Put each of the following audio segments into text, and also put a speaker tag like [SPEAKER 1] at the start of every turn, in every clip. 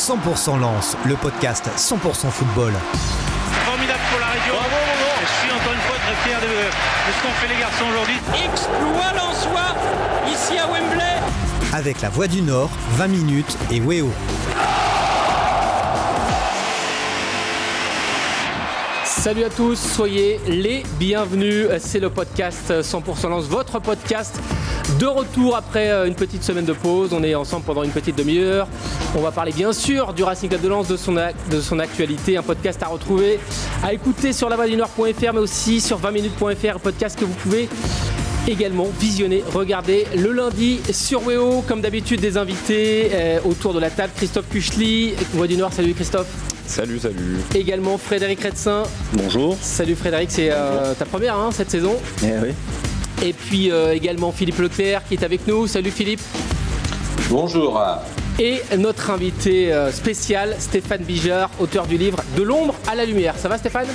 [SPEAKER 1] 100% Lance, le podcast 100% football.
[SPEAKER 2] Formidable pour la région. Je suis encore une fois très fier de, de ce qu'ont fait les garçons aujourd'hui.
[SPEAKER 3] Exploit Lensois ici à Wembley.
[SPEAKER 1] Avec la Voix du Nord, 20 minutes et Weo.
[SPEAKER 4] Salut à tous, soyez les bienvenus. C'est le podcast 100% Lance, votre podcast de retour après euh, une petite semaine de pause. On est ensemble pendant une petite demi-heure. On va parler bien sûr du Racing Club de Lens, de son, de son actualité. Un podcast à retrouver, à écouter sur lavadunord.fr, mais aussi sur 20minutes.fr, un podcast que vous pouvez également visionner, regarder le lundi sur Weo. Comme d'habitude, des invités euh, autour de la table. Christophe Kuchli, Voix du Nord. Salut Christophe.
[SPEAKER 5] Salut, salut.
[SPEAKER 4] Également Frédéric Redsin.
[SPEAKER 6] Bonjour.
[SPEAKER 4] Salut Frédéric, c'est euh, ta première hein, cette saison.
[SPEAKER 6] Eh oui.
[SPEAKER 4] Et puis euh, également Philippe Leclerc qui est avec nous. Salut Philippe.
[SPEAKER 7] Bonjour.
[SPEAKER 4] Et notre invité euh, spécial, Stéphane Bijard, auteur du livre De l'ombre à la lumière. Ça va Stéphane?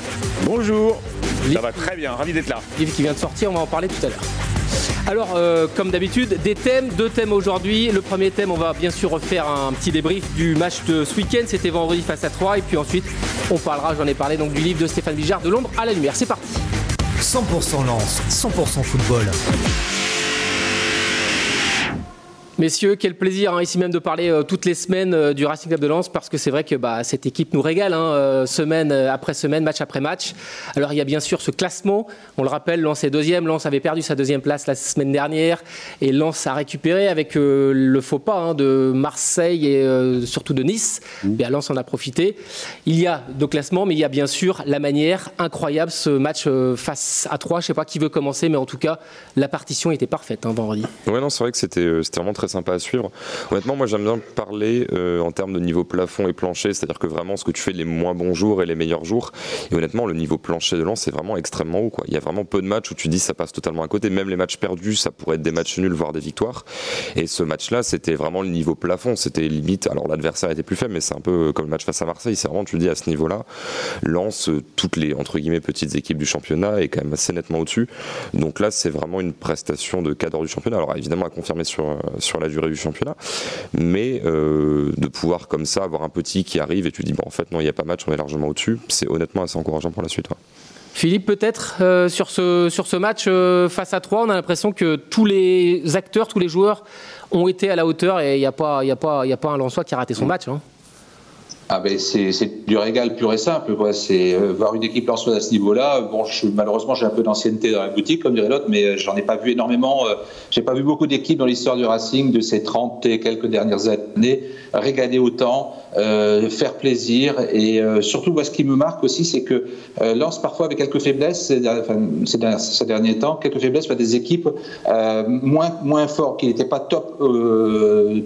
[SPEAKER 5] Bonjour.
[SPEAKER 4] Livre-
[SPEAKER 5] Ça va très bien, ravi d'être là.
[SPEAKER 4] Livre qui vient de sortir, on va en parler tout à l'heure. Alors, euh, comme d'habitude, des thèmes, deux thèmes aujourd'hui. Le premier thème, on va bien sûr refaire un petit débrief du match de ce week-end. C'était vendredi face à 3. Et puis ensuite, on parlera, j'en ai parlé, donc du livre de Stéphane Bijard, De l'ombre à la lumière. C'est parti.
[SPEAKER 1] 100% Lance, 100% football.
[SPEAKER 4] Messieurs, quel plaisir hein, ici même de parler euh, toutes les semaines euh, du Racing Club de Lens parce que c'est vrai que bah, cette équipe nous régale hein, euh, semaine après semaine, match après match. Alors il y a bien sûr ce classement, on le rappelle, Lens est deuxième, Lens avait perdu sa deuxième place la semaine dernière et Lens a récupéré avec le faux pas hein, de Marseille et surtout de Nice. Bien, Lens en a profité. Il y a deux classements, mais il y a bien sûr la manière incroyable, ce match face à 3. Je sais pas qui veut commencer, mais en tout cas la partition était parfaite vendredi.
[SPEAKER 5] Ouais, non, c'est vrai que c'était vraiment très sympa à suivre. Honnêtement, moi j'aime bien parler euh, en termes de niveau plafond et plancher, c'est-à-dire que vraiment ce que tu fais les moins bons jours et les meilleurs jours. Et honnêtement, le niveau plancher de Lens, c'est vraiment extrêmement haut. Quoi. Il y a vraiment peu de matchs où tu dis ça passe totalement à côté. Même les matchs perdus, ça pourrait être des matchs nuls, voire des victoires. Et ce match-là, c'était vraiment le niveau plafond. C'était limite. Alors l'adversaire était plus faible, mais c'est un peu comme le match face à Marseille. C'est vraiment, tu dis à ce niveau-là, Lens, euh, toutes les entre guillemets petites équipes du championnat est quand même assez nettement au-dessus. Donc là, c'est vraiment une prestation de cadre du championnat. Alors évidemment à confirmer sur, euh, sur la durée du championnat, mais euh, de pouvoir comme ça avoir un petit qui arrive et tu dis bon en fait non il n'y a pas match, on est largement au-dessus, c'est honnêtement assez encourageant pour la suite. ouais.
[SPEAKER 4] Philippe, peut-être euh, sur, ce, sur ce match euh, face à 3, on a l'impression que tous les acteurs, tous les joueurs ont été à la hauteur et il n'y a, pas- il y a, pas- il y a pas un Lensois qui a raté son match. hein.
[SPEAKER 7] Ah ben c'est du régal pur et simple. C'est euh, voir une équipe lançoise à ce niveau-là. Bon, malheureusement, j'ai un peu d'ancienneté dans la boutique, comme dirait l'autre, mais euh, j'en ai pas vu énormément. euh, J'ai pas vu beaucoup d'équipes dans l'histoire du Racing de ces 30 et quelques dernières années régaler autant, euh, faire plaisir. Et surtout, ce qui me marque aussi, c'est que Lens, parfois, avec quelques faiblesses, ces, derniers- enfin, ces temps, quelques faiblesses à des équipes moins, moins fortes, qui n'étaient pas top,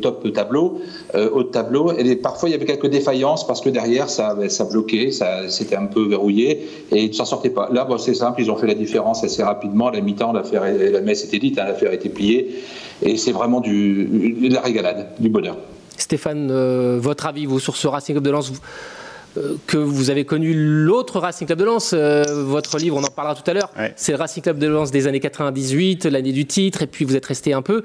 [SPEAKER 7] top tableau, haut tableau. Et parfois, il y avait quelques défaillances parce que derrière, ça, ça bloquait, ça, c'était un peu verrouillé et ils ne s'en sortaient pas. Là, c'est simple, ils ont fait la différence assez rapidement. À la mi-temps, la messe était dite, hein, l'affaire était pliée. Et c'est vraiment du, de la régalade, du bonheur.
[SPEAKER 4] Stéphane, euh, votre avis, vous, sur ce Racing Club de Lens vous- que vous avez connu l'autre Racing Club de Lens, euh, votre livre, on en parlera tout à l'heure,
[SPEAKER 5] Ouais.
[SPEAKER 4] c'est le Racing Club de Lens des années 98, l'année du titre, et puis vous êtes resté un peu.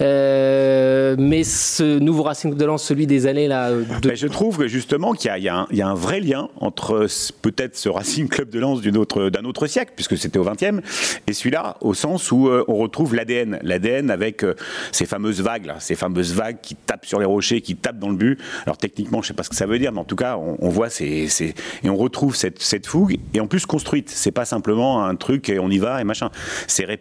[SPEAKER 4] Euh, mais ce nouveau Racing Club de Lens, celui des années là, de
[SPEAKER 6] Ben, je trouve que justement qu'il y, a- y un- il y a un vrai lien entre peut-être ce Racing Club de Lens autre- d'un autre, siècle, puisque c'était au XXe, et celui-là, au sens où euh, on retrouve l'ADN. L'ADN avec euh, ces fameuses vagues, là, ces fameuses vagues qui tapent sur les rochers, qui tapent dans le but. Alors techniquement, je ne sais pas ce que ça veut dire, mais en tout cas, on, on voit et on retrouve cette, fougue, et en plus construite. C'est pas simplement un truc et on y va et machin.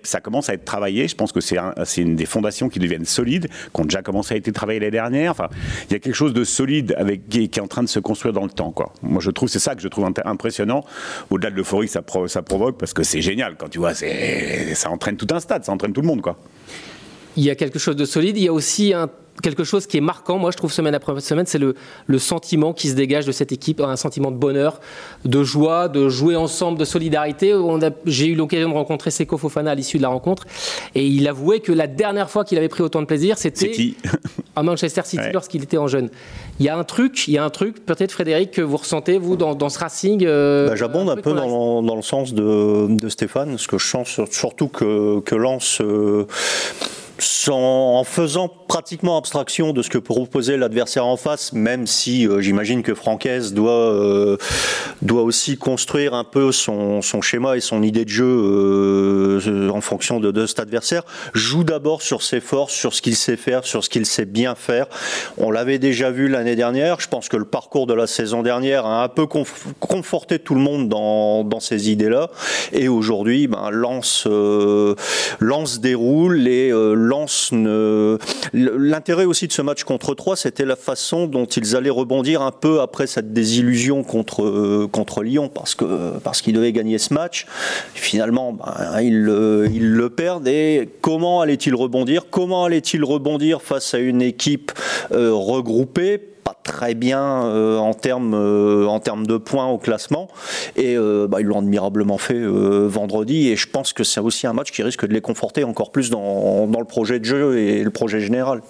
[SPEAKER 6] Ça commence à être travaillé. Je pense que c'est un- c'est une des fondations qui deviennent solides, qui ont déjà commencé à être travaillées l'année dernière. Enfin, il y a quelque chose de solide avec, qui, est- en train de se construire dans le temps. Moi, je trouve, c'est ça que je trouve impressionnant, au-delà de l'euphorie que ça, pro- ça provoque, parce que c'est génial. Quand tu vois, ça entraîne tout un stade, ça entraîne tout le monde.
[SPEAKER 4] Il y a quelque chose de solide. Il y a aussi un- quelque chose qui est marquant, moi je trouve semaine après semaine, c'est le, le sentiment qui se dégage de cette équipe, un sentiment de bonheur, de joie, de jouer ensemble, de solidarité. J'ai eu l'occasion de rencontrer Seko Fofana à l'issue de la rencontre et il avouait que la dernière fois qu'il avait pris autant de plaisir,
[SPEAKER 6] C'est
[SPEAKER 4] c'était
[SPEAKER 6] qui
[SPEAKER 4] à Manchester City
[SPEAKER 6] Ouais.
[SPEAKER 4] lorsqu'il était en jeune. Il y a un truc, il y a un truc, peut-être Frédéric, que vous ressentez, vous, dans, dans ce Racing euh,
[SPEAKER 8] Bah, J'abonde un peu dans, dans le sens de, de Stéphane, parce que je sens sur- surtout que, que Lens euh, en faisant pratiquement abstraction de ce que proposait l'adversaire en face, même si euh, j'imagine que Francaise doit, euh, doit aussi construire un peu son, son, schéma et son idée de jeu euh, en fonction de, de, cet adversaire, joue d'abord sur ses forces, sur ce qu'il sait faire, sur ce qu'il sait bien faire. On l'avait déjà vu l'année dernière, je pense que le parcours de la saison dernière a un peu conforté tout le monde dans, dans ces idées-là, et aujourd'hui, ben, Lance, Lance déroule et L'intérêt aussi de ce match contre 3, c'était la façon dont ils allaient rebondir un peu après cette désillusion contre, euh, Lyon, parce qu'ils devaient gagner ce match. Finalement, ben, ils, le perdent. Et comment allait-il rebondir? Comment allait-il rebondir face à une équipe euh, regroupée? Très bien euh, en termes en termes de points au classement et bah, ils l'ont admirablement fait vendredi et je pense que c'est aussi un match qui risque de les conforter encore plus dans, dans le projet de jeu et le projet général.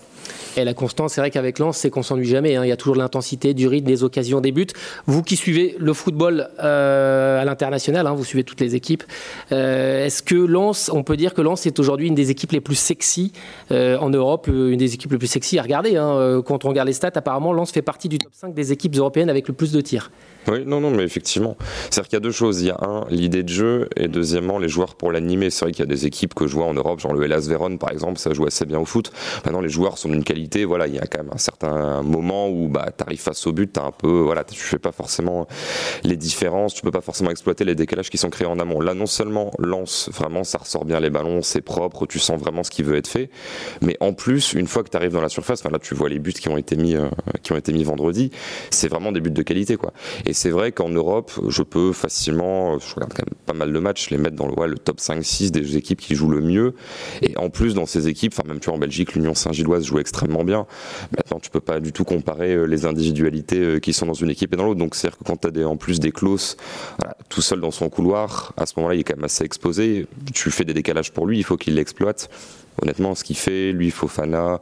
[SPEAKER 4] Et la constance, c'est vrai qu'avec Lens, c'est qu'on s'ennuie jamais. Hein. Il y a toujours de l'intensité, du rythme, des occasions, des buts. Vous qui suivez le football euh, à l'international, hein, vous suivez toutes les équipes. Euh, est-ce que Lens, on peut dire que Lens est aujourd'hui une des équipes les plus sexy euh, en Europe, une des équipes les plus sexy à regarder hein. Quand on regarde les stats, apparemment, Lens fait partie du top 5 des équipes européennes avec le plus de tirs.
[SPEAKER 5] Oui, non, non, mais effectivement. C'est-à-dire qu'il y a deux choses. Il y a un, l'idée de jeu, et deuxièmement, les joueurs pour l'animer. C'est vrai qu'il y a des équipes que je vois en Europe, genre le Hellas Vérone, par exemple, ça joue assez bien au foot. Maintenant, les joueurs sont d'une qualité, voilà, il y a quand même un certain moment où bah, tu arrives face au but, tu un peu, voilà, tu fais pas forcément les différences, tu peux pas forcément exploiter les décalages qui sont créés en amont. Là, non seulement lance, vraiment, ça ressort bien les ballons, c'est propre, tu sens vraiment ce qui veut être fait, mais en plus, une fois que tu arrives dans la surface, là, tu vois les buts qui ont été mis, euh, qui ont été mis vendredi, c'est vraiment des buts de qualité, quoi. Et c'est vrai qu'en Europe, je peux facilement, je regarde quand même pas mal de matchs, les mettre dans le, top 5-6 des équipes qui jouent le mieux. Et en plus, dans ces équipes, enfin même tu en Belgique, l'Union Saint-Gilloise joue extrêmement bien. Maintenant, tu peux pas du tout comparer euh, les individualités euh, qui sont dans une équipe et dans l'autre. Donc, c'est-à-dire que quand tu as en plus des closes tout seul dans son couloir, à ce moment-là, il est quand même assez exposé. Tu fais des décalages pour lui, il faut qu'il l'exploite honnêtement, ce qu'il fait, lui, Fofana,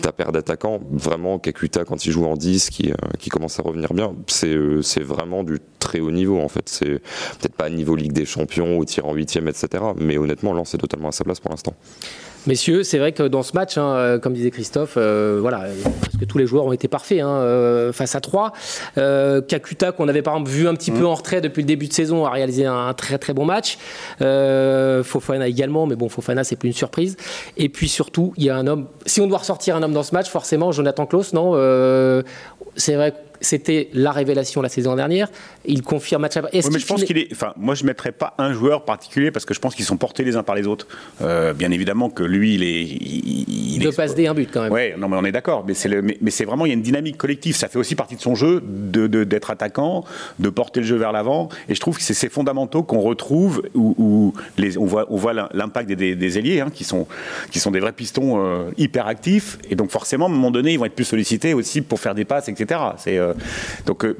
[SPEAKER 5] ta paire d'attaquants, vraiment, Kakuta, quand il joue en 10, qui, euh, qui commence à revenir bien, c'est vraiment du très haut niveau, en fait. C'est peut-être pas niveau Ligue des Champions ou tir en 8 etc. Mais honnêtement, là, c'est totalement à sa place pour l'instant.
[SPEAKER 4] Messieurs, c'est vrai que dans ce match, hein, euh, comme disait Christophe, euh, voilà, parce que tous les joueurs ont été parfaits hein, euh, face à 3. Kakuta, qu'on avait par exemple vu un petit peu mm. en retrait depuis le début de saison, a réalisé un, très très bon match. Fofana également, mais bon, Fofana, c'est plus une surprise. Et puis surtout, il y a un homme. Si on doit ressortir un homme dans ce match, forcément, Jonathan Klaus, non C'est vrai c'était la révélation la saison dernière. Il confirme match après.
[SPEAKER 6] Oui, mais je pense qu'il est. Enfin, moi, je ne mettrais pas un joueur particulier parce que je pense qu'ils sont portés les uns par les autres. Euh, bien évidemment que lui, il est.
[SPEAKER 4] Il, il passe des un but quand même.
[SPEAKER 6] Oui, non, mais on est d'accord. Mais c'est mais, c'est vraiment il y a une dynamique collective. Ça fait aussi partie de son jeu de, d'être attaquant, de porter le jeu vers l'avant. Et je trouve que c'est ces fondamentaux qu'on retrouve où, les... on voit on voit l'impact des, des, ailiers hein, qui sont qui sont des vrais pistons euh, hyper actifs. Et donc forcément, à un moment donné, ils vont être plus sollicités aussi pour faire des passes, etc. C'est euh, donc, euh,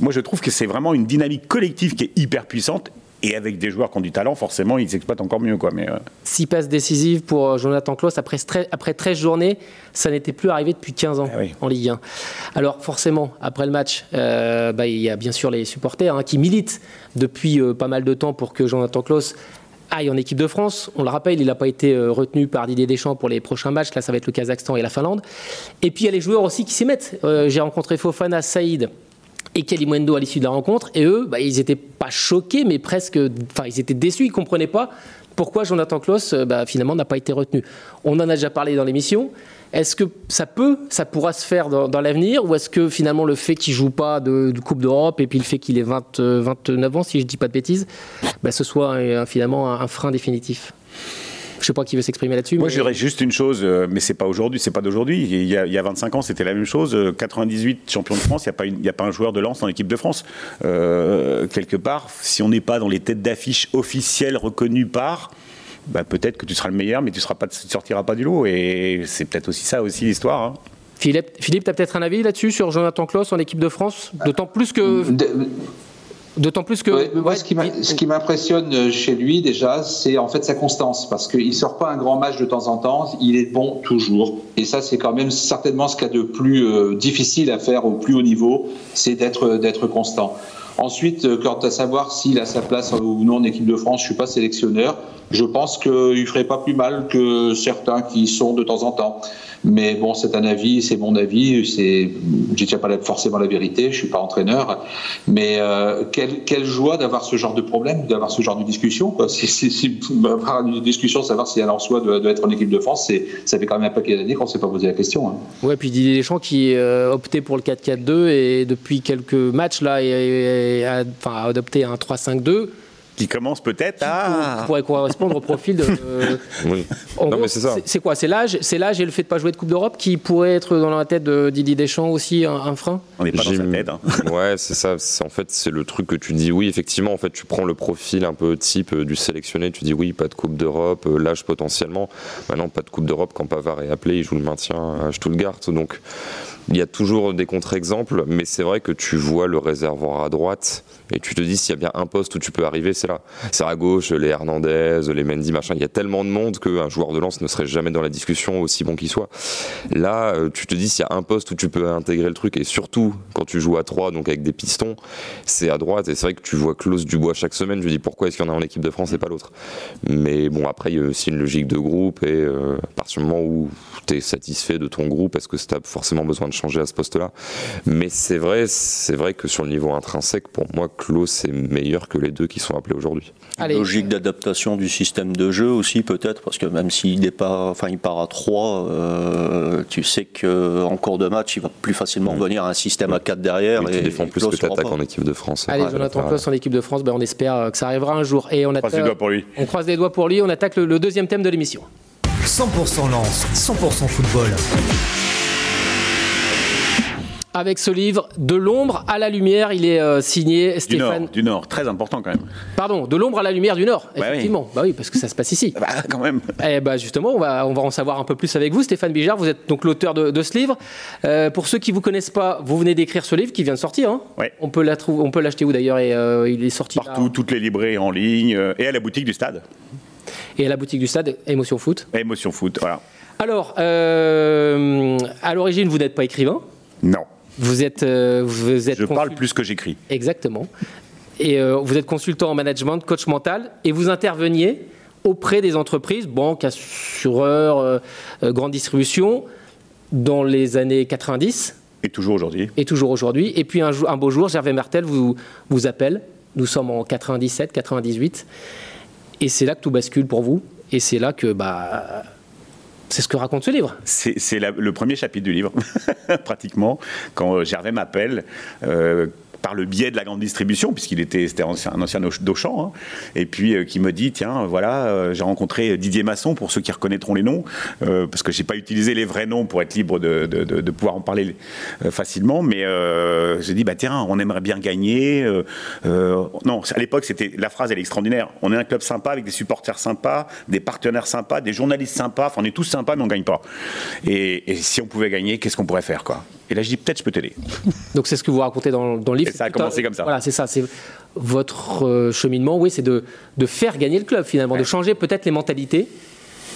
[SPEAKER 6] moi, je trouve que c'est vraiment une dynamique collective qui est hyper puissante. Et avec des joueurs qui ont du talent, forcément, ils s'exploitent encore mieux. Quoi. Mais, euh,
[SPEAKER 4] Six passes décisives pour euh, Jonathan Klaus après, après 13 journées, ça n'était plus arrivé depuis 15 ans eh en Ligue 1. Alors forcément, après le match, bah, il y a bien sûr les supporters hein, qui militent depuis pas mal de temps pour que Jonathan Klaus aille en équipe de France. On le rappelle, il n'a pas été retenu par Didier Deschamps pour les prochains matchs. Là, ça va être le Kazakhstan et la Finlande. Et puis, il y a les joueurs aussi qui s'y mettent. J'ai rencontré Fofana, Saïd, et Kalimwendo à l'issue de la rencontre. Et eux, bah, ils n'étaient pas choqués, mais presque. Enfin, ils étaient déçus, ils ne comprenaient pas pourquoi Jonathan Klaus, euh, bah, finalement, n'a pas été retenu. On en a déjà parlé dans l'émission. Est-ce que ça peut, ça pourra se faire dans, l'avenir ou est-ce que finalement le fait qu'il joue pas de, Coupe d'Europe et puis le fait qu'il ait 20, 29 ans, si je dis pas de bêtises, bah, ce soit euh, finalement un frein définitif? Je sais pas qui veut s'exprimer là-dessus.
[SPEAKER 6] Moi, je dirais juste une chose, euh, mais c'est pas aujourd'hui, c'est pas d'aujourd'hui. Il, y a 25 ans, c'était la même chose. 98 euh, champion de France, il n'y a, pas a pas un joueur de lance en équipe de France. Euh, quelque part, si on n'est pas dans les têtes d'affiche officielles reconnues par, bah, peut-être que tu seras le meilleur, mais tu ne sortiras pas du lot. Et c'est peut-être aussi ça aussi l'histoire. Hein.
[SPEAKER 4] Philippe, Philippe tu as peut-être un avis là-dessus sur Jonathan Klaus en équipe de France? D'autant plus que. D'autant plus que.
[SPEAKER 7] moi, ce qui m'impressionne chez lui, déjà, c'est en fait sa constance. Parce qu'il ne sort pas un grand match de temps en temps, il est bon toujours. Et ça, c'est quand même certainement ce qu'il y a de plus euh, difficile à faire au plus haut niveau, c'est d'être constant. Ensuite, euh, quant à savoir s'il a sa place ou non en équipe de France, je suis pas sélectionneur. Je pense qu'il ferait pas plus mal que certains qui y sont de temps en temps. Mais bon, c'est un avis, c'est mon avis. C'est, je tiens pas forcément la vérité. Je suis pas entraîneur, mais euh, quelle, quelle, joie d'avoir ce genre de problème, d'avoir ce genre de discussion. Quoi. Si, si, si avoir une discussion, savoir si Alain Soi doit, être en équipe de France, c'est, ça fait quand même un paquet d'années qu'on s'est pas posé la question. Hein.
[SPEAKER 4] Ouais, puis Didier Deschamps qui euh, optait pour le 4-4-2 et depuis quelques matchs là, a adopté un 3-5-2
[SPEAKER 6] qui commence peut-être à.
[SPEAKER 4] Qui pourrait correspondre au profil de.
[SPEAKER 5] oui. non, mais c'est ça.
[SPEAKER 4] C'est quoi? C'est l'âge, c'est l'âge et le fait de pas jouer de Coupe d'Europe qui pourrait être dans la tête de Didier Deschamps aussi un, un frein?
[SPEAKER 6] On n'est pas dans sa tête. Hein.
[SPEAKER 5] ouais, c'est ça. En fait, c'est le truc que tu dis. Oui, effectivement, en fait, tu prends le profil un peu type euh, du sélectionné. Tu dis oui, pas de Coupe d'Europe, euh, l'âge potentiellement. Maintenant, pas de Coupe d'Europe quand Pavard est appelé, il joue le maintien à Stuttgart. Donc, il y a toujours des contre-exemples, mais c'est vrai que tu vois le réservoir à droite et tu te dis s'il y a bien un poste où tu peux arriver, c'est là. C'est à gauche, les Hernandez, les Mendy, machin. Il y a tellement de monde qu'un joueur de lance ne serait jamais dans la discussion, aussi bon qu'il soit. Là, euh, tu te dis s'il y a un poste où tu peux intégrer le truc, et surtout quand tu joues à 3, donc avec des pistons, c'est à droite. Et c'est vrai que tu vois Klaus Dubois chaque semaine. Je dis pourquoi est-ce qu'il y en a en équipe de France et pas l'autre? Mais bon, après, il y a aussi une logique de groupe et euh, à partir du moment où tu es satisfait de ton groupe, est-ce que tu as forcément besoin de changer à ce poste-là Mais c'est vrai, c'est vrai que sur le niveau intrinsèque, pour moi, Klaus est meilleur que les deux qui sont appelés aujourd'hui.
[SPEAKER 8] Logique d'adaptation du système de jeu aussi peut-être, parce que même s'il enfin il part à 3, euh, tu sais qu'en cours de match, il va plus facilement venir à un système à 4 derrière.
[SPEAKER 5] et tu défends plus que tu attaques en équipe de France.
[SPEAKER 4] Allez, Jonathan Klaus en équipe de France, ben, on espère que ça arrivera un jour. Et on,
[SPEAKER 6] croise les doigts pour lui.
[SPEAKER 4] On croise les doigts pour lui, on attaque le, le deuxième thème de l'émission.
[SPEAKER 1] 100% lance, 100% football
[SPEAKER 4] avec ce livre De l'ombre à la lumière. Il est euh, signé Stéphane.
[SPEAKER 6] Du Nord, du Nord, très important quand même.
[SPEAKER 4] Pardon, De l'ombre à la lumière du Nord, effectivement. Oui. Bah oui, parce que ça se passe ici.
[SPEAKER 6] Bah, quand même.
[SPEAKER 4] Et eh bah justement, on va, on va en savoir un peu plus avec vous, Stéphane Bijard. Vous êtes donc l'auteur de, de, ce livre. Euh, pour ceux qui ne vous connaissent pas, vous venez d'écrire ce livre qui vient de sortir. Hein
[SPEAKER 6] ouais.
[SPEAKER 4] On peut l'acheter où d'ailleurs Et euh, il est sorti
[SPEAKER 6] partout,
[SPEAKER 4] là,
[SPEAKER 6] toutes les librairies en ligne et à la boutique du Stade.
[SPEAKER 4] Et à la boutique du Stade, Émotion Foot.
[SPEAKER 6] Émotion Foot, voilà.
[SPEAKER 4] Alors, à l'origine, vous n'êtes pas écrivain.
[SPEAKER 6] Non.
[SPEAKER 4] Vous êtes, euh, vous êtes
[SPEAKER 6] Je parle plus que j'écris.
[SPEAKER 4] Exactement. Et euh, vous êtes consultant en management, coach mental, et vous interveniez auprès des entreprises, banques, assureurs, euh, grande distribution, dans les années 90.
[SPEAKER 6] Et toujours aujourd'hui.
[SPEAKER 4] Et toujours aujourd'hui. Et puis un, un, beau jour, Gervais Martel vous, vous appelle. Nous sommes en 97, 98. Et c'est là que tout bascule pour vous. Et c'est là que bah, c'est ce que raconte ce livre.
[SPEAKER 6] C'est le premier chapitre du livre, pratiquement, quand Gervais m'appelle. Euh, par le biais de la grande distribution, puisqu'il était, un ancien d'Auchan, hein, et puis euh, qui me dit tiens, voilà, euh, j'ai rencontré Didier Masson, pour ceux qui reconnaîtront les noms, euh, parce que j'ai pas utilisé les vrais noms pour être libre de, pouvoir en parler facilement, mais j'ai dit bah tiens, on aimerait bien gagner. Non, à l'époque, c'était la phrase, elle est extraordinaire. On est un club sympa avec des supporters sympas, des partenaires sympas, des journalistes sympas. Enfin, on est tous sympas, mais on gagne pas. Et, si on pouvait gagner, qu'est-ce qu'on pourrait faire, Et là, je dis peut-être je peux t'aider.
[SPEAKER 4] Donc c'est ce que vous racontez dans, dans le livre.
[SPEAKER 6] Et ça a commencé comme ça.
[SPEAKER 4] Voilà, c'est ça. C'est votre euh, cheminement, oui, c'est de, de, faire gagner le club finalement, ouais. de changer peut-être les mentalités.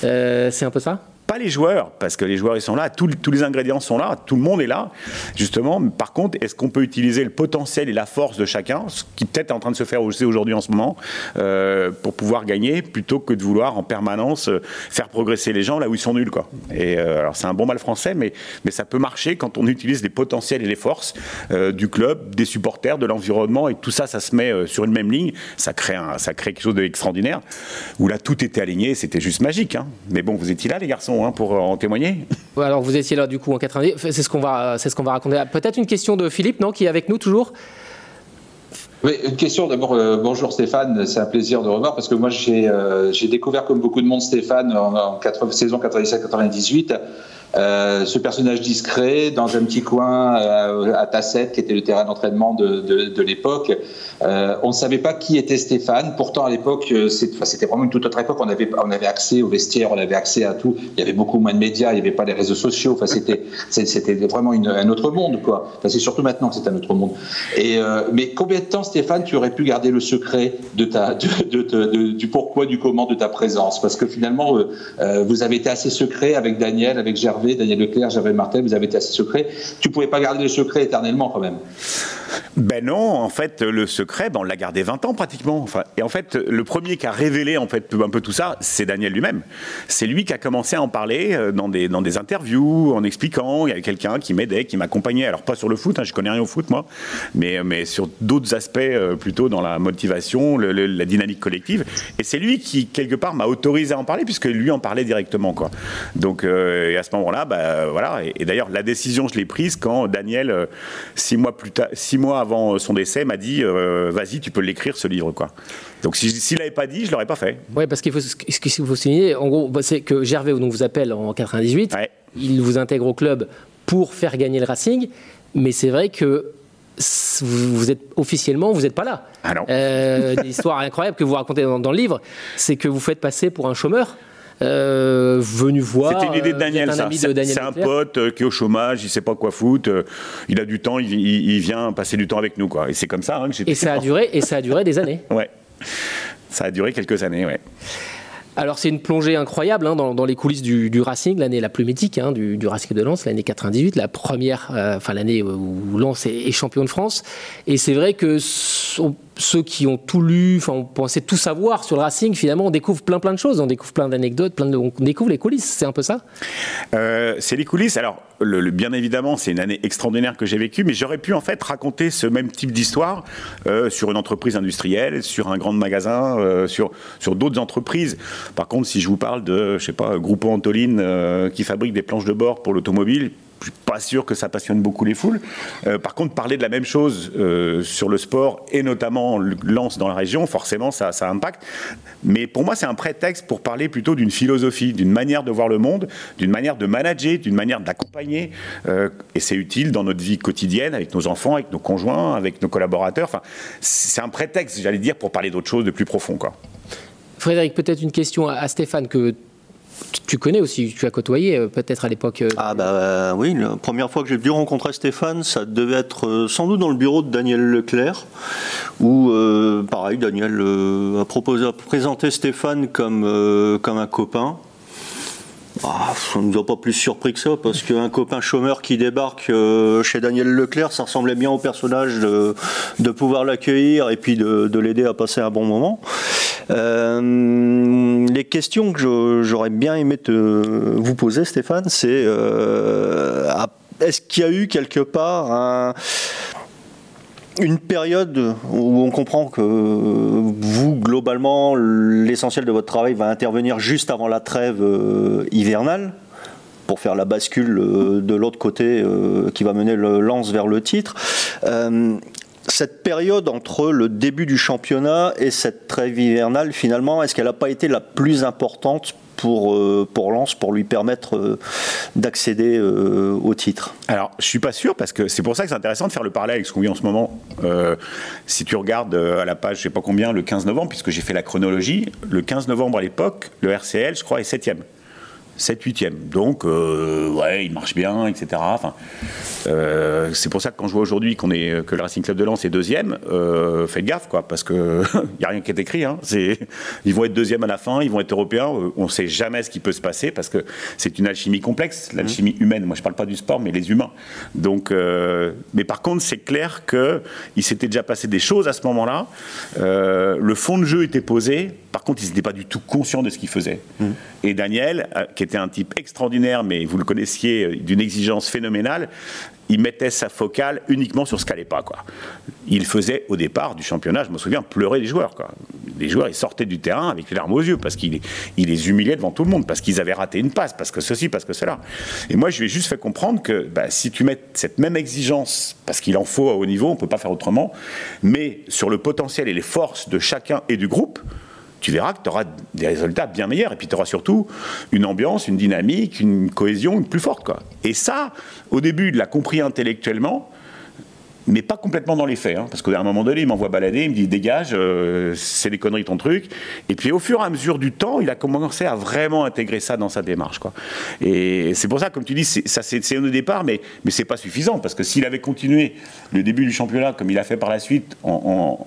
[SPEAKER 4] Euh, c'est un peu ça?
[SPEAKER 6] Pas les joueurs, parce que les joueurs ils sont là, tous, les ingrédients sont là, tout le monde est là, justement. Par contre, est-ce qu'on peut utiliser le potentiel et la force de chacun, ce qui peut-être est en train de se faire aujourd'hui en ce moment, euh, pour pouvoir gagner, plutôt que de vouloir en permanence euh, faire progresser les gens là où ils sont nuls, quoi. Et euh, alors c'est un bon mal français, mais mais ça peut marcher quand on utilise les potentiels et les forces du club, des supporters, de l'environnement, et tout ça, ça se met sur une même ligne, ça crée un, ça crée quelque chose d'extraordinaire. Où là tout était aligné, c'était juste magique. Hein. Mais bon, vous étiez là, les garçons hein, pour en témoigner.
[SPEAKER 4] Alors vous étiez là du coup en 90. C'est ce qu'on va, c'est ce qu'on va raconter. Peut-être une question de Philippe, non, qui est avec nous toujours?
[SPEAKER 7] Oui, une question d'abord. Euh, bonjour Stéphane, c'est un plaisir de revoir parce que moi j'ai euh, découvert comme beaucoup de monde Stéphane en, en 80, saison 97-98. Euh, ce personnage discret dans un petit coin euh, à Tasset, qui était le terrain d'entraînement de, l'époque. Euh, on ne savait pas qui était Stéphane. Pourtant, à l'époque, c'était vraiment une toute autre époque. On avait, on avait accès aux vestiaires, on avait accès à tout. Il y avait beaucoup moins de médias, il n'y avait pas les réseaux sociaux. Enfin, c'était, vraiment un autre monde, c'est surtout maintenant que c'est un autre monde. Mais combien de temps, Stéphane, tu aurais pu garder le secret de ta, du pourquoi, du comment de ta présence? Parce que finalement, vous avez été assez secret avec Daniel, avec Daniel Leclerc, Gervais Martel, vous avez été assez secret. Tu pouvais pas garder le secret éternellement quand même.
[SPEAKER 6] Ben non, en fait, le secret, ben on l'a gardé 20 ans pratiquement. Enfin, et en fait, le premier qui a révélé en fait un peu tout ça, c'est Daniel lui-même. C'est lui qui a commencé à en parler euh, dans des, dans des interviews, en expliquant. Il y avait quelqu'un qui m'aidait, qui m'accompagnait. Alors pas sur le foot, hein, je connais rien au foot moi, mais, mais sur d'autres aspects euh, plutôt dans la motivation, la dynamique collective. Et c'est lui qui quelque part m'a autorisé à en parler puisque lui en parlait directement quoi. Donc euh, et à ce moment-là, bah, voilà. Et, d'ailleurs la décision je l'ai prise quand Daniel six mois plus tard, mois avant son décès, m'a dit euh, vas-y, tu peux l'écrire ce livre, quoi. Donc s'il si, l'avait pas dit, je l'aurais pas fait.
[SPEAKER 4] Oui, parce qu'il faut, ce qu'il faut souligner, en gros, bah, c'est que Gervais donc, vous appelle en 98, il vous intègre au club pour faire gagner le Racing, mais c'est vrai que vous, êtes officiellement, vous n'êtes pas là.
[SPEAKER 6] Ah non.
[SPEAKER 4] Euh, L'histoire incroyable que vous racontez dans, dans, le livre, c'est que vous faites passer pour un chômeur. Euh, venu voir.
[SPEAKER 6] C'était une idée de Daniel, C'est un pote euh, qui est au chômage, il sait pas quoi foutre, euh, il a du temps, il, vient passer du temps avec nous, quoi. Et c'est comme ça hein, que j'ai.
[SPEAKER 4] Et ça a duré, et ça a duré des années.
[SPEAKER 6] ouais, ça a duré quelques années, ouais.
[SPEAKER 4] Alors c'est une plongée incroyable hein, dans, les coulisses du, Racing, l'année la plus mythique hein, du, Racing de Lens, l'année 98, la première, enfin l'année où Lens est, champion de France. Et c'est vrai que ceux qui ont tout lu, enfin, on pensait tout savoir sur le Racing, finalement, on découvre plein plein de choses, on découvre plein d'anecdotes, plein de, on découvre les coulisses. C'est un peu ça?
[SPEAKER 6] Euh, C'est les coulisses. Alors, bien évidemment, c'est une année extraordinaire que j'ai vécue, mais j'aurais pu en fait raconter ce même type d'histoire euh, sur une entreprise industrielle, sur un grand magasin, euh, sur sur d'autres entreprises. Par contre, si je vous parle de, je sais pas, Groupe Antoline qui fabrique des planches de bord pour l'automobile suis pas sûr que ça passionne beaucoup les foules. Euh, par contre, parler de la même chose euh, sur le sport et notamment le lance dans la région, forcément, ça, ça impacte. Mais pour moi, c'est un prétexte pour parler plutôt d'une philosophie, d'une manière de voir le monde, d'une manière de manager, d'une manière d'accompagner. Euh, et c'est utile dans notre vie quotidienne, avec nos enfants, avec nos conjoints, avec nos collaborateurs. Enfin, c'est un prétexte, j'allais dire, pour parler d'autre chose de plus profond. Quoi.
[SPEAKER 4] Frédéric, peut-être une question à Stéphane que tu connais aussi, tu as côtoyé euh, peut-être à l'époque. Euh,
[SPEAKER 8] ah bah euh, oui, la première fois que j'ai dû rencontrer Stéphane, ça devait être sans doute dans le bureau de Daniel Leclerc, où pareil, Daniel a proposé, à présenter Stéphane comme, comme un copain. Ah, ça ne nous a pas plus surpris que ça, parce qu'un copain chômeur qui débarque chez Daniel Leclerc, ça ressemblait bien au personnage de, de pouvoir l'accueillir et puis de l'aider à passer un bon moment. Euh, les questions que j'aurais bien aimé vous poser, Stéphane, c'est euh, est-ce qu'il y a eu quelque part une période où on comprend que vous, globalement, l'essentiel de votre travail va intervenir juste avant la trêve euh, hivernale pour faire la bascule de l'autre côté qui va mener le lance vers le titre cette période entre le début du championnat et cette trêve hivernale, finalement, est-ce qu'elle n'a pas été la plus importante pour, euh, pour Lens, pour lui permettre euh, d'accéder euh, au titre?
[SPEAKER 6] Alors, je suis pas sûr, parce que c'est pour ça que c'est intéressant de faire le parallèle avec ce qu'on vit en ce moment. si tu regardes à la page, je sais pas combien, le 15 novembre, puisque j'ai fait la chronologie, le 15 novembre à l'époque, le RCL, je crois, est 7 7 8e. Donc, euh, ouais, il marche bien, etc. Enfin, euh, c'est pour ça que quand je vois aujourd'hui qu'on est, que le Racing Club de Lens est deuxième, euh, faites gaffe, quoi, parce que il n'y a rien qui est écrit. Hein. C'est, ils vont être deuxième à la fin, ils vont être européens. On ne sait jamais ce qui peut se passer parce que c'est une alchimie complexe, l'alchimie mmh. humaine. Moi, je ne parle pas du sport, mais les humains. Donc, mais par contre, c'est clair que il s'était déjà passé des choses à ce moment-là. le fond de jeu était posé. Par contre, ils n'étaient pas du tout conscients de ce qu'ils faisaient. Mmh. Et Daniel, qui était un type extraordinaire, mais vous le connaissiez, euh, d'une exigence phénoménale, il mettait sa focale uniquement sur ce qu'allait pas. Quoi. Il faisait au départ du championnat, je me souviens, pleurer les joueurs. Quoi. Les joueurs, ils sortaient du terrain avec les larmes aux yeux parce qu'il il les humiliait devant tout le monde, parce qu'ils avaient raté une passe, parce que ceci, parce que cela. Et moi, je lui ai juste fait comprendre que bah, si tu mets cette même exigence, parce qu'il en faut à haut niveau, on ne peut pas faire autrement, mais sur le potentiel et les forces de chacun et du groupe, tu verras que tu auras des résultats bien meilleurs. Et puis tu auras surtout une ambiance, une dynamique, une cohésion plus forte. Quoi. Et ça, au début, il l'a compris intellectuellement, mais pas complètement dans les faits. Hein, parce qu'à un moment donné, il m'envoie balader, il me dit dégage, euh, c'est des conneries ton truc. Et puis au fur et à mesure du temps, il a commencé à vraiment intégrer ça dans sa démarche. Quoi. Et c'est pour ça, comme tu dis, ça c'est au départ, mais, mais c'est pas suffisant. Parce que s'il avait continué le début du championnat comme il a fait par la suite, en,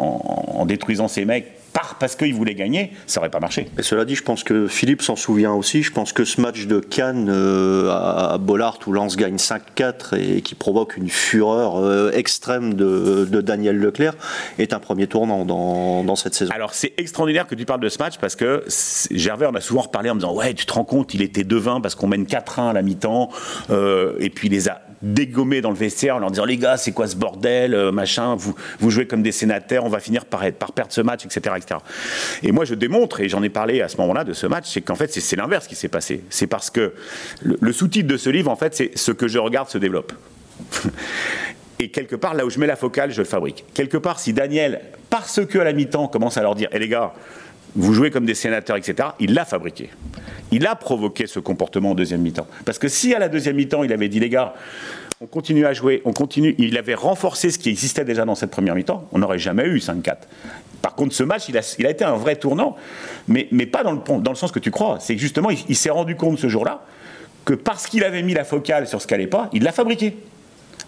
[SPEAKER 6] en détruisant ses mecs, parce qu'il voulait gagner, ça n'aurait pas marché.
[SPEAKER 8] Et cela dit, je pense que Philippe s'en souvient aussi. Je pense que ce match de Cannes euh, à Bollard où Lens gagne 5-4 et qui provoque une fureur euh, extrême de, Daniel Leclerc est un premier tournant dans, cette saison.
[SPEAKER 6] Alors c'est extraordinaire que tu parles de ce match parce que Gervais en a souvent reparlé en me disant ouais tu te rends compte il était 2-20 parce qu'on mène 4-1 à la mi-temps euh, et puis il les a dégommés dans le vestiaire en leur disant les gars c'est quoi ce bordel machin vous, vous jouez comme des sénateurs on va finir par, être, par perdre ce match etc et moi, je démontre, et j'en ai parlé à ce moment-là de ce match, c'est qu'en fait, c'est l'inverse qui s'est passé. C'est parce que le, sous-titre de ce livre, en fait, c'est Ce que je regarde se développe. Et quelque part, là où je mets la focale, je le fabrique. Quelque part, si Daniel, parce que à la mi-temps, commence à leur dire, hé les gars, vous jouez comme des sénateurs, etc., il l'a fabriqué. Il a provoqué ce comportement en deuxième mi-temps. Parce que si à la deuxième mi-temps, il avait dit, les gars, on continue à jouer, on continue, il avait renforcé ce qui existait déjà dans cette première mi-temps, on n'aurait jamais eu 5-4. Par contre, ce match, il a, été un vrai tournant, mais, pas dans le, sens que tu crois. C'est que justement, il, s'est rendu compte ce jour-là que parce qu'il avait mis la focale sur ce qu'allait pas, il l'a fabriqué.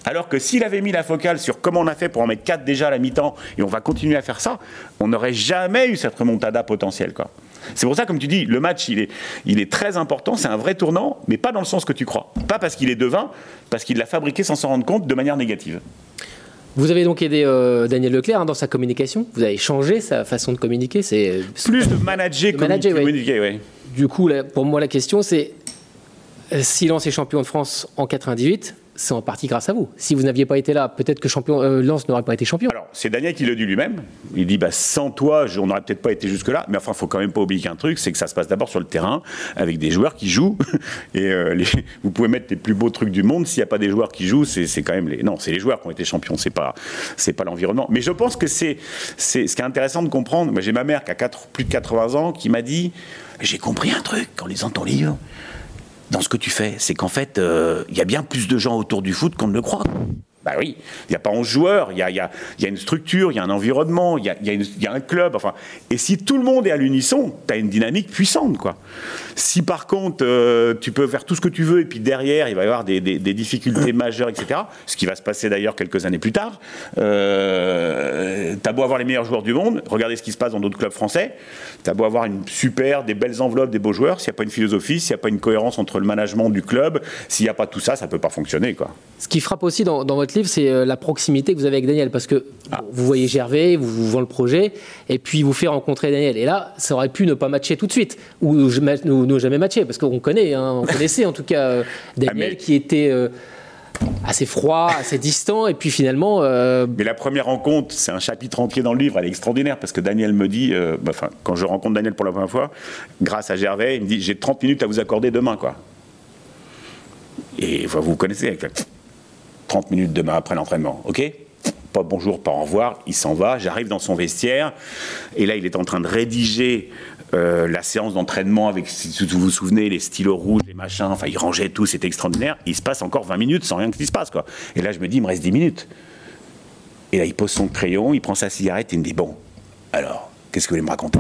[SPEAKER 6] Alors que s'il avait mis la focale sur comment on a fait pour en mettre 4 déjà à la mi-temps, et on va continuer à faire ça, on n'aurait jamais eu cette remontada potentielle. C'est pour ça, comme tu dis, le match, il est, il est très important, c'est un vrai tournant, mais pas dans le sens que tu crois. Pas parce qu'il est devin, parce qu'il l'a fabriqué sans s'en rendre compte de manière négative.
[SPEAKER 4] Vous avez donc aidé euh, Daniel Leclerc hein, dans sa communication. Vous avez changé sa façon de communiquer. C'est
[SPEAKER 6] plus de manager, de manager communiquer. Oui.
[SPEAKER 4] Du coup, pour moi, la question, c'est euh, si l'on est champion de France en 98, c'est en partie grâce à vous. Si vous n'aviez pas été là, peut-être que champion, euh, Lens n'aurait pas été champion.
[SPEAKER 6] Alors, c'est Daniel qui le dit lui-même. Il dit bah, sans toi, on n'aurait peut-être pas été jusque-là. Mais enfin, il faut quand même pas oublier qu'un truc, c'est que ça se passe d'abord sur le terrain, avec des joueurs qui jouent. Et euh, vous pouvez mettre les plus beaux trucs du monde, s'il n'y a pas des joueurs qui jouent, c'est quand même les. Non, c'est les joueurs qui ont été champions, c'est pas, pas l'environnement. Mais je pense que c'est ce qui est intéressant de comprendre. Moi, j'ai ma mère qui a plus de 80 ans qui m'a dit J'ai compris un truc en lisant ton livre dans ce que tu fais. C'est qu'en fait, euh, il y a bien plus de gens autour du foot qu'on ne le croit. Bah oui, il n'y a pas 11 joueurs, il y a, y, a, y a, une structure, il y a un environnement, il y a, y a, un club. Enfin, et si tout le monde est à l'unisson, tu as une dynamique puissante. Quoi. Si par contre, euh, tu peux faire tout ce que tu veux et puis derrière, il va y avoir des, des, des difficultés majeures, etc., ce qui va se passer d'ailleurs quelques années plus tard, euh, tu as beau avoir les meilleurs joueurs du monde, regardez ce qui se passe dans d'autres clubs français, tu as beau avoir une super, des belles enveloppes, des beaux joueurs, s'il n'y a pas une philosophie, s'il n'y a pas une cohérence entre le management du club, s'il n'y a pas tout ça, ça ne peut pas fonctionner. Quoi.
[SPEAKER 4] Ce qui frappe aussi dans, dans votre livre, c'est euh, la proximité que vous avez avec Daniel, parce que ah. vous voyez Gervais, vous, vous vend le projet, et puis vous fait rencontrer Daniel. Et là, ça aurait pu ne pas matcher tout de suite, ou ne jamais matcher, parce qu'on connaît, hein, on connaissait en tout cas euh, Daniel ah, qui était euh, assez froid, assez distant, et puis finalement.
[SPEAKER 6] Mais la première rencontre, c'est un chapitre entier dans le livre, elle est extraordinaire, parce que Daniel me dit, bah, enfin, quand je rencontre Daniel pour la première fois, grâce à Gervais, il me dit j'ai 30 minutes à vous accorder demain, quoi. Et vous connaissez, avec 30 minutes demain après l'entraînement, ok? Pas bonjour, pas au revoir, il s'en va, j'arrive dans son vestiaire, et là il est en train de rédiger euh, la séance d'entraînement avec, si vous vous souvenez, les stylos rouges, les machins, enfin il rangeait tout, c'était extraordinaire, il se passe encore 20 minutes sans rien qui se passe, quoi. Et là je me dis, il me reste 10 minutes. Et là il pose son crayon, il prend sa cigarette et il me dit, bon, alors, qu'est-ce que vous voulez me raconter?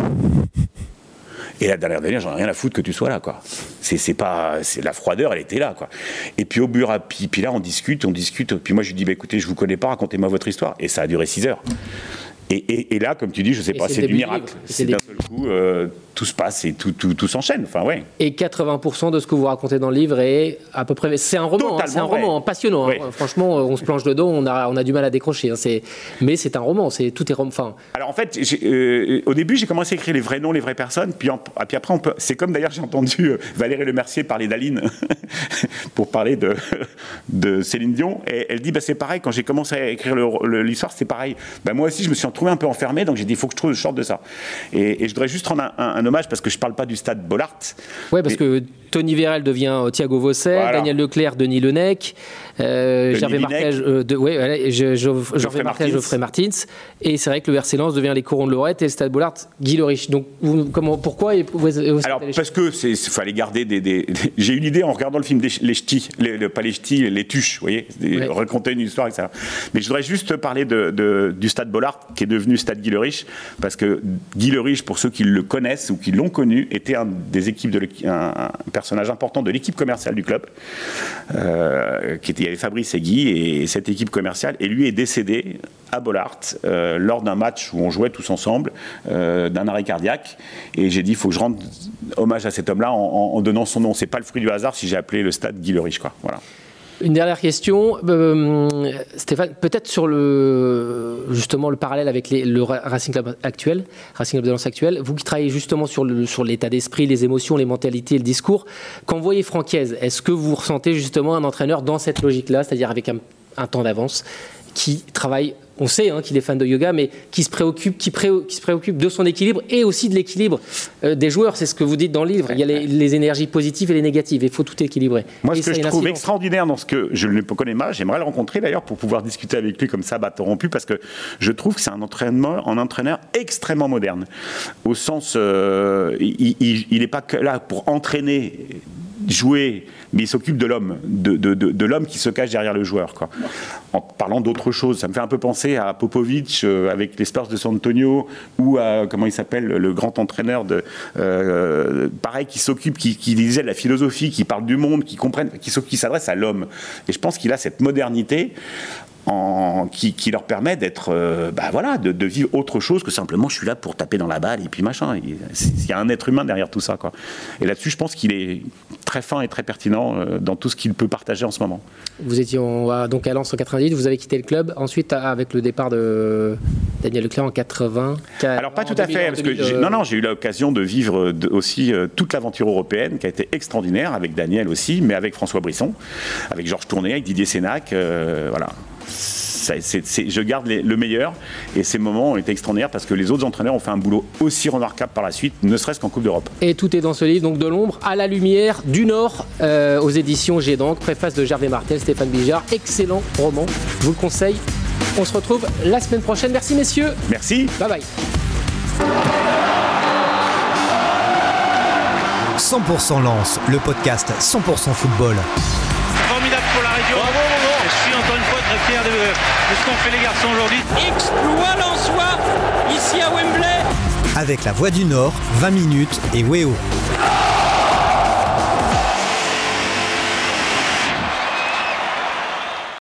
[SPEAKER 6] Et la dernière année, j'en ai rien à foutre que tu sois là, quoi. C'est pas, c'est la froideur, elle était là, quoi. Et puis au bureau, puis, puis là, on discute, on discute. Puis moi, je lui dis, bah, écoutez, je vous connais pas, racontez-moi votre histoire. Et ça a duré 6 heures. Et, là, comme tu dis, je sais pas, c'est du miracle. C'est d'un seul coup, euh, tout se passe et tout, tout, tout s'enchaîne. Enfin, ouais.
[SPEAKER 4] Et 80% de ce que vous racontez dans le livre est à peu près. C'est un roman, hein, c'est un roman passionnant. Hein. Franchement, on se planche dedans, on a, on a du mal à décrocher. Hein. Mais c'est un roman, c'est tout est enfin.
[SPEAKER 6] Alors en fait, euh, au début, j'ai commencé à écrire les vrais noms, les vraies personnes, puis, ah, puis après, on peut. C'est comme d'ailleurs, j'ai entendu euh, Valérie Lemercier parler d'Aline pour parler de, de Céline Dion, et elle dit, bah, c'est pareil. Quand j'ai commencé à écrire l'histoire, c'est pareil. Bah, moi aussi, je me suis retrouvé un peu enfermé, donc j'ai dit, il faut que je trouve le short de ça. Et, je voudrais juste rendre un hommage parce que je parle pas du stade Bollard.
[SPEAKER 4] Oui, parce que Tony Vérel devient euh, Thiago Vosset, Daniel Leclerc, Denis Lenec, euh, Gervais Martel, euh, de, ouais, Geoffrey, Martins. Et c'est vrai que le RC Lens devient les Corons de Lorette et le Stade Bollard, Guy Lerich. Donc, comment, pourquoi
[SPEAKER 6] Alors, parce que il fallait garder des. J'ai eu l'idée en regardant le film des, Les Ch'tis, les, pas les Ch'tis, les Tuches, vous voyez, raconter une histoire, etc. Mais je voudrais juste parler de, du Stade Bollard, qui est devenu Stade Guy Lerich, parce que Guy Lerich, pour ceux qui le connaissent ou qui l'ont connu, était un des équipes de un, personnage important de l'équipe commerciale du club, euh, qui était, il y avait Fabrice et Guy, et cette équipe commerciale, et lui est décédé à Bollard euh, lors d'un match où on jouait tous ensemble, euh, d'un arrêt cardiaque. Et j'ai dit, il faut que je rende hommage à cet homme-là en donnant son nom. C'est pas le fruit du hasard si j'ai appelé le stade Guy Lerich, quoi. Voilà.
[SPEAKER 4] Une dernière question, euh, Stéphane, peut-être sur le justement le parallèle avec le Ra- Racing Club actuel, Racing de Lens actuel. Vous qui travaillez justement sur l'état d'esprit, les émotions, les mentalités, le discours. Quand vous voyez Francaise, est-ce que vous ressentez justement un entraîneur dans cette logique-là, c'est-à-dire avec un temps d'avance, qui travaille on sait hein, qu'il est fan de yoga, mais qui se préoccupe, qui, pré- qui se préoccupe de son équilibre et aussi de l'équilibre euh, des joueurs. C'est ce que vous dites dans le livre. Il y a les, les énergies positives et les négatives. Il faut tout équilibrer.
[SPEAKER 6] Moi,
[SPEAKER 4] Et
[SPEAKER 6] ce que je trouve extraordinaire dans ce que je ne connais pas, j'aimerais le rencontrer d'ailleurs pour pouvoir discuter avec lui comme ça, bâton rompu, parce que je trouve que c'est un entraînement, un entraîneur extrêmement moderne. Au sens, euh, il n'est pas que là pour entraîner, jouer, mais il s'occupe de l'homme, de, de- de- l'homme qui se cache derrière le joueur. En parlant d'autre chose, ça me fait un peu penser à Popovic euh, avec les Spurs de San Antonio ou à comment il s'appelle le grand entraîneur de euh, pareil qui s'occupe, qui, disait de la philosophie, qui parle du monde, qui comprenne, qui s'adresse à l'homme. Et je pense qu'il a cette modernité. En, qui, qui leur permet d'être, euh, bah voilà, de, de vivre autre chose que simplement je suis là pour taper dans la balle et puis machin. Il il y a un être humain derrière tout ça, quoi. Et là-dessus, je pense qu'il est très fin et très pertinent euh, dans tout ce qu'il peut partager en ce moment.
[SPEAKER 4] Vous étiez en- donc à Lens en 98, vous avez quitté le club. Ensuite, avec le départ de Daniel Leclerc en 80.
[SPEAKER 6] Alors pas tout à fait, parce que j'ai- non, non, j'ai eu l'occasion de vivre de- aussi euh, toute l'aventure européenne qui a été extraordinaire avec Daniel aussi, mais avec François Brisson, avec Georges Tourné, avec Didier Sénac, euh, voilà. Ça, je garde les- le meilleur et ces moments ont été extraordinaires parce que les autres entraîneurs ont fait un boulot aussi remarquable par la suite, ne serait-ce qu'en Coupe d'Europe.
[SPEAKER 4] Et tout est dans ce livre, donc de l'ombre à la lumière, du Nord, euh, aux éditions G donc, préface de Gervais Martel, Stéphane Bijard. Excellent roman, je vous le conseille. On se retrouve la semaine prochaine. Merci messieurs.
[SPEAKER 6] Merci.
[SPEAKER 4] Bye bye.
[SPEAKER 1] 100% Lance, le podcast 100% football.
[SPEAKER 2] De ce qu'ont fait les garçons aujourd'hui.
[SPEAKER 3] Exploit lensois ici à Wembley.
[SPEAKER 1] Avec la Voix du Nord, 20 minutes et Weo.